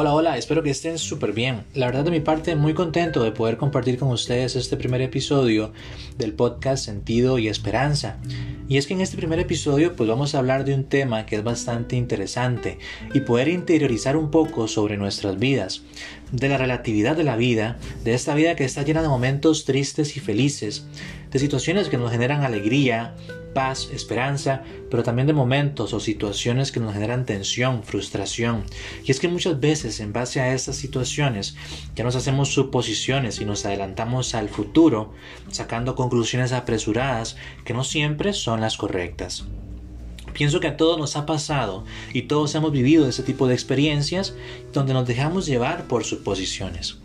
Hola, hola, espero que estén súper bien. La verdad de mi parte, muy contento de poder compartir con ustedes este primer episodio del podcast Sentido y Esperanza. Y es que en este primer episodio pues vamos a hablar de un tema que es bastante interesante y poder interiorizar un poco sobre nuestras vidas, de la relatividad de la vida, de esta vida que está llena de momentos tristes y felices, de situaciones que nos generan alegría, paz, esperanza, pero también de momentos o situaciones que nos generan tensión, frustración. Y es que muchas veces en base a estas situaciones ya nos hacemos suposiciones y nos adelantamos al futuro, sacando conclusiones apresuradas que no siempre son las correctas. Pienso que a todos nos ha pasado y todos hemos vivido ese tipo de experiencias donde nos dejamos llevar por suposiciones.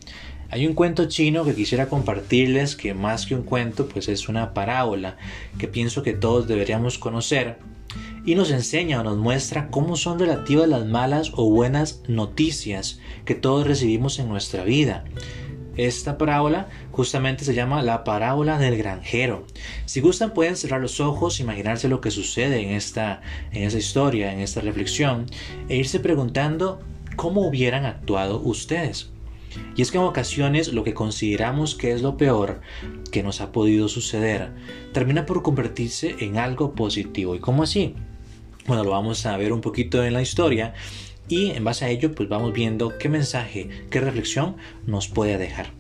Hay un cuento chino que quisiera compartirles que más que un cuento pues es una parábola que pienso que todos deberíamos conocer y nos enseña o nos muestra cómo son relativas las malas o buenas noticias que todos recibimos en nuestra vida. Esta parábola justamente se llama la parábola del granjero. Si gustan pueden cerrar los ojos, imaginarse lo que sucede en esta, en esta historia, en esta reflexión, e irse preguntando cómo hubieran actuado ustedes. Y es que en ocasiones lo que consideramos que es lo peor que nos ha podido suceder termina por convertirse en algo positivo. ¿Y cómo así? Bueno, lo vamos a ver un poquito en la historia y en base a ello pues vamos viendo qué mensaje, qué reflexión nos puede dejar.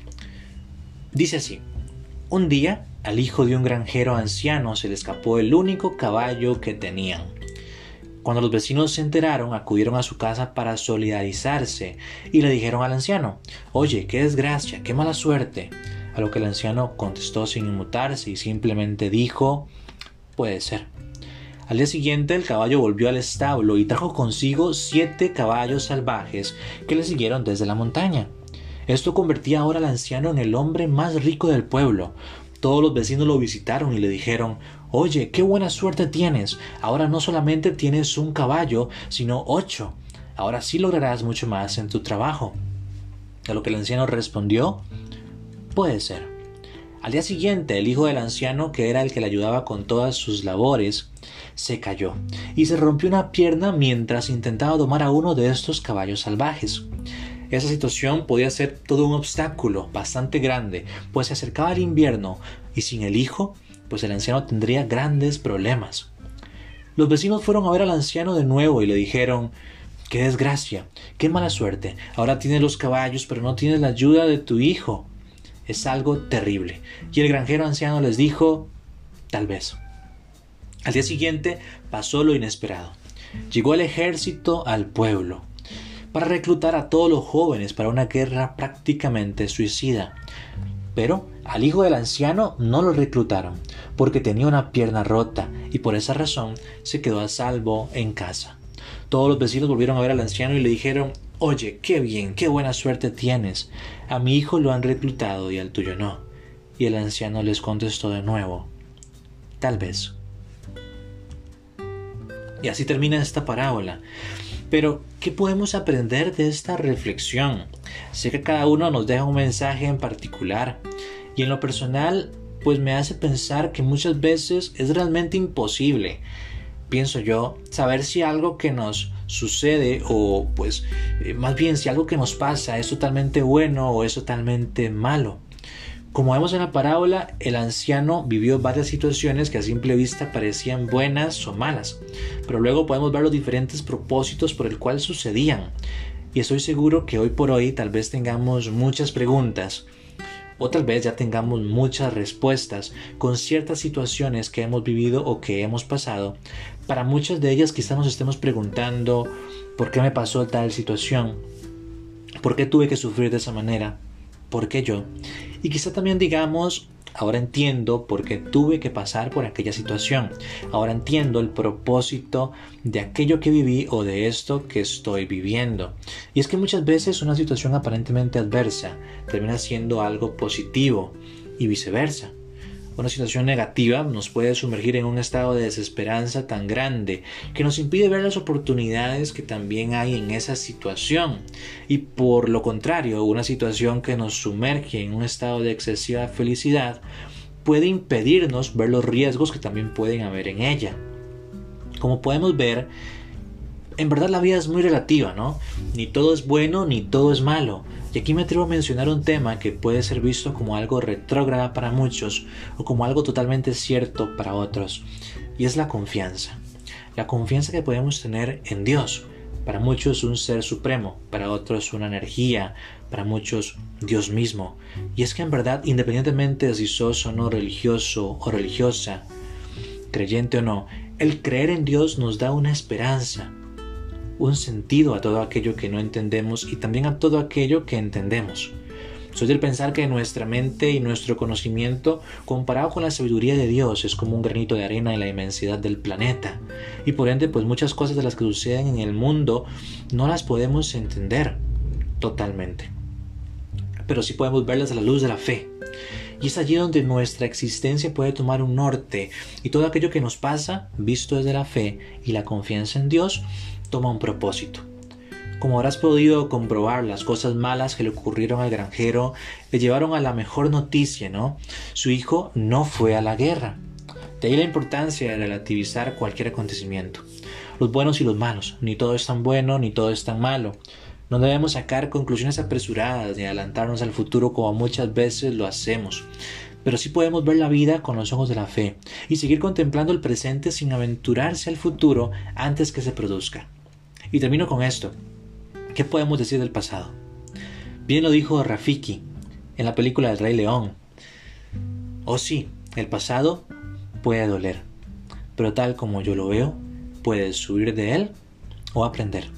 Dice así, un día al hijo de un granjero anciano se le escapó el único caballo que tenían. Cuando los vecinos se enteraron, acudieron a su casa para solidarizarse y le dijeron al anciano, Oye, qué desgracia, qué mala suerte. A lo que el anciano contestó sin inmutarse y simplemente dijo, Puede ser. Al día siguiente el caballo volvió al establo y trajo consigo siete caballos salvajes que le siguieron desde la montaña. Esto convertía ahora al anciano en el hombre más rico del pueblo. Todos los vecinos lo visitaron y le dijeron Oye, qué buena suerte tienes. Ahora no solamente tienes un caballo, sino ocho. Ahora sí lograrás mucho más en tu trabajo. A lo que el anciano respondió, puede ser. Al día siguiente, el hijo del anciano, que era el que le ayudaba con todas sus labores, se cayó y se rompió una pierna mientras intentaba domar a uno de estos caballos salvajes. Esa situación podía ser todo un obstáculo bastante grande, pues se acercaba el invierno y sin el hijo pues el anciano tendría grandes problemas. Los vecinos fueron a ver al anciano de nuevo y le dijeron Qué desgracia, qué mala suerte. Ahora tienes los caballos, pero no tienes la ayuda de tu hijo. Es algo terrible. Y el granjero anciano les dijo Tal vez. Al día siguiente pasó lo inesperado. Llegó el ejército al pueblo para reclutar a todos los jóvenes para una guerra prácticamente suicida. Pero al hijo del anciano no lo reclutaron, porque tenía una pierna rota y por esa razón se quedó a salvo en casa. Todos los vecinos volvieron a ver al anciano y le dijeron Oye, qué bien, qué buena suerte tienes. A mi hijo lo han reclutado y al tuyo no. Y el anciano les contestó de nuevo Tal vez. Y así termina esta parábola. Pero, ¿qué podemos aprender de esta reflexión? Sé que cada uno nos deja un mensaje en particular y en lo personal pues me hace pensar que muchas veces es realmente imposible, pienso yo, saber si algo que nos sucede o pues eh, más bien si algo que nos pasa es totalmente bueno o es totalmente malo. Como vemos en la parábola, el anciano vivió varias situaciones que a simple vista parecían buenas o malas, pero luego podemos ver los diferentes propósitos por el cual sucedían. Y estoy seguro que hoy por hoy tal vez tengamos muchas preguntas o tal vez ya tengamos muchas respuestas con ciertas situaciones que hemos vivido o que hemos pasado. Para muchas de ellas quizás nos estemos preguntando ¿por qué me pasó tal situación? ¿Por qué tuve que sufrir de esa manera? ¿Por qué yo? Y quizá también digamos Ahora entiendo por qué tuve que pasar por aquella situación. Ahora entiendo el propósito de aquello que viví o de esto que estoy viviendo. Y es que muchas veces una situación aparentemente adversa termina siendo algo positivo y viceversa. Una situación negativa nos puede sumergir en un estado de desesperanza tan grande que nos impide ver las oportunidades que también hay en esa situación. Y por lo contrario, una situación que nos sumerge en un estado de excesiva felicidad puede impedirnos ver los riesgos que también pueden haber en ella. Como podemos ver, En verdad la vida es muy relativa, ¿no? Ni todo es bueno ni todo es malo. Y aquí me atrevo a mencionar un tema que puede ser visto como algo retrógrada para muchos o como algo totalmente cierto para otros. Y es la confianza. La confianza que podemos tener en Dios. Para muchos un ser supremo, para otros una energía, para muchos Dios mismo. Y es que en verdad, independientemente de si sos o no religioso o religiosa, creyente o no, el creer en Dios nos da una esperanza, un sentido a todo aquello que no entendemos y también a todo aquello que entendemos. Soy del pensar que nuestra mente y nuestro conocimiento, comparado con la sabiduría de Dios, es como un granito de arena en la inmensidad del planeta. Y por ende, pues muchas cosas de las que suceden en el mundo no las podemos entender totalmente. Pero sí podemos verlas a la luz de la fe. Y es allí donde nuestra existencia puede tomar un norte y todo aquello que nos pasa, visto desde la fe y la confianza en Dios, toma un propósito. Como habrás podido comprobar, las cosas malas que le ocurrieron al granjero le llevaron a la mejor noticia, ¿no? Su hijo no fue a la guerra. De ahí la importancia de relativizar cualquier acontecimiento. Los buenos y los malos, ni todo es tan bueno ni todo es tan malo. No debemos sacar conclusiones apresuradas ni adelantarnos al futuro como muchas veces lo hacemos, pero sí podemos ver la vida con los ojos de la fe y seguir contemplando el presente sin aventurarse al futuro antes que se produzca. Y termino con esto. ¿Qué podemos decir del pasado? Bien lo dijo Rafiki en la película del Rey León. Oh sí, el pasado puede doler, pero tal como yo lo veo, puedes subir de él o aprender.